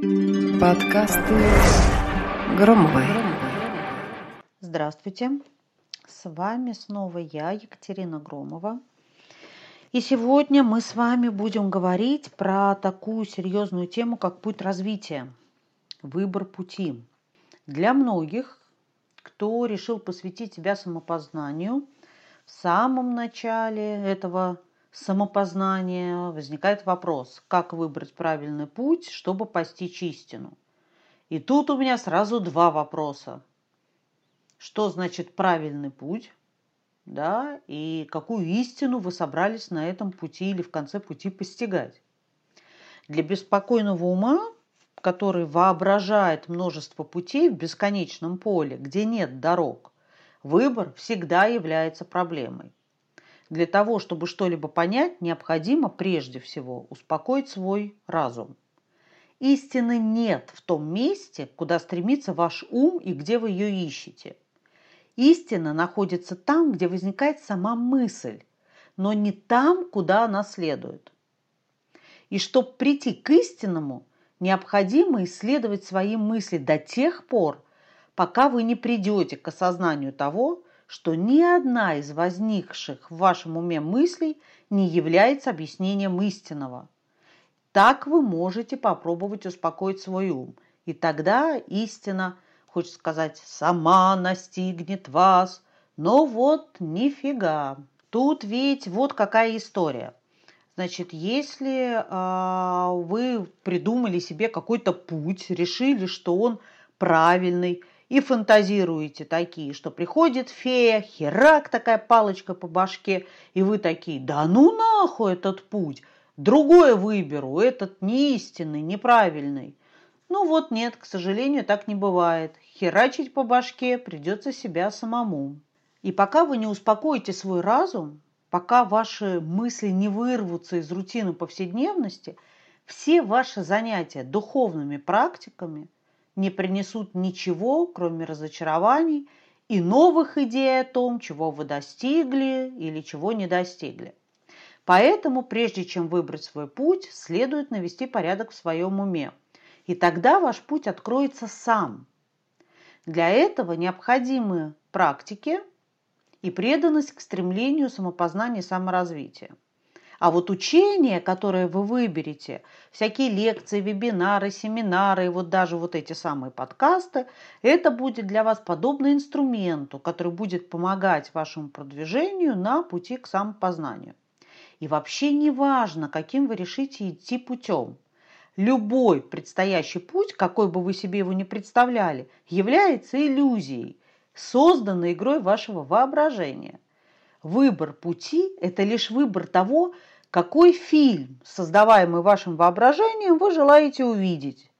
Подкасты Громовой. Здравствуйте. С вами снова я, Екатерина Громова. И сегодня мы с вами будем говорить про такую серьезную тему, как путь развития, выбор пути. Для многих, кто решил посвятить себя самопознанию, в самом начале этого самопознания возникает вопрос, как выбрать правильный путь, чтобы постичь истину. И тут у меня сразу два вопроса. Что значит правильный путь? Да, и какую истину вы собрались на этом пути или в конце пути постигать? Для беспокойного ума, который воображает множество путей в бесконечном поле, где нет дорог, выбор всегда является проблемой. Для того, чтобы что-либо понять, необходимо прежде всего успокоить свой разум. Истины нет в том месте, куда стремится ваш ум и где вы ее ищете. Истина находится там, где возникает сама мысль, но не там, куда она следует. И чтобы прийти к истинному, необходимо исследовать свои мысли до тех пор, пока вы не придете к осознанию того, что ни одна из возникших в вашем уме мыслей не является объяснением истинного. Так вы можете попробовать успокоить свой ум, и тогда истина, хочется сказать, сама настигнет вас. Но вот нифига. Тут ведь вот какая история. Значит, если э, вы придумали себе какой-то путь, решили, что он правильный, и фантазируете такие, что приходит фея, херак такая палочка по башке, и вы такие, да ну нахуй этот путь, другое выберу, этот не истинный, неправильный. Ну вот нет, к сожалению, так не бывает. Херачить по башке придется себя самому. И пока вы не успокоите свой разум, пока ваши мысли не вырвутся из рутины повседневности, все ваши занятия духовными практиками – не принесут ничего, кроме разочарований и новых идей о том, чего вы достигли или чего не достигли. Поэтому, прежде чем выбрать свой путь, следует навести порядок в своем уме. И тогда ваш путь откроется сам. Для этого необходимы практики и преданность к стремлению самопознания и саморазвития. А вот учение, которое вы выберете, всякие лекции, вебинары, семинары, вот даже вот эти самые подкасты, это будет для вас подобно инструменту, который будет помогать вашему продвижению на пути к самопознанию. И вообще не важно, каким вы решите идти путем. Любой предстоящий путь, какой бы вы себе его ни представляли, является иллюзией, созданной игрой вашего воображения – Выбор пути – это лишь выбор того, какой фильм, создаваемый вашим воображением, вы желаете увидеть.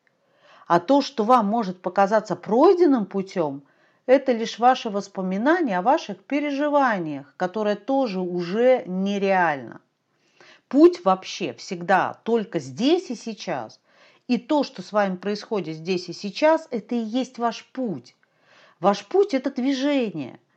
А то, что вам может показаться пройденным путем, это лишь ваши воспоминания о ваших переживаниях, которые тоже уже нереально. Путь вообще всегда только здесь и сейчас. И то, что с вами происходит здесь и сейчас, это и есть ваш путь. Ваш путь – это движение –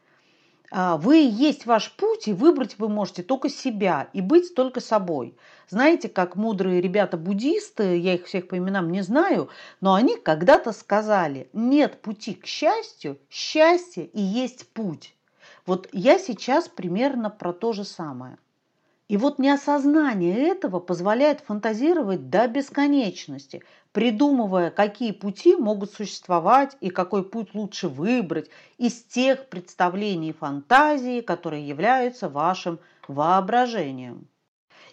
вы есть ваш путь, и выбрать вы можете только себя и быть только собой. Знаете, как мудрые ребята-буддисты, я их всех по именам не знаю, но они когда-то сказали, нет пути к счастью, счастье и есть путь. Вот я сейчас примерно про то же самое. И вот неосознание этого позволяет фантазировать до бесконечности, придумывая, какие пути могут существовать и какой путь лучше выбрать из тех представлений и фантазий, которые являются вашим воображением.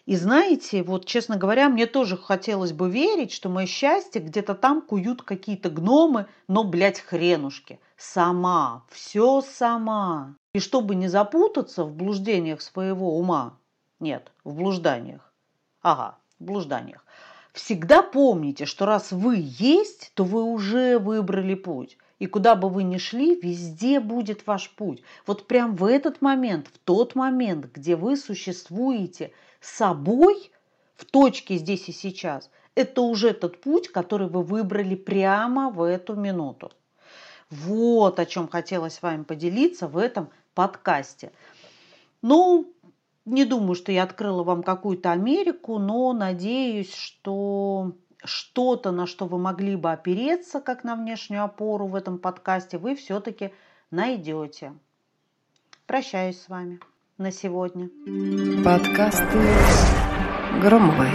И знаете, вот, честно говоря, мне тоже хотелось бы верить, что мое счастье где-то там куют какие-то гномы, но, блядь, хренушки. Сама, все сама. И чтобы не запутаться в блуждениях своего ума, нет, в блужданиях. Ага, в блужданиях. Всегда помните, что раз вы есть, то вы уже выбрали путь. И куда бы вы ни шли, везде будет ваш путь. Вот прям в этот момент, в тот момент, где вы существуете собой, в точке здесь и сейчас, это уже тот путь, который вы выбрали прямо в эту минуту. Вот о чем хотела с вами поделиться в этом подкасте. Ну, не думаю, что я открыла вам какую-то Америку, но надеюсь, что что-то, на что вы могли бы опереться, как на внешнюю опору в этом подкасте, вы все-таки найдете. Прощаюсь с вами на сегодня. Подкасты Громовой.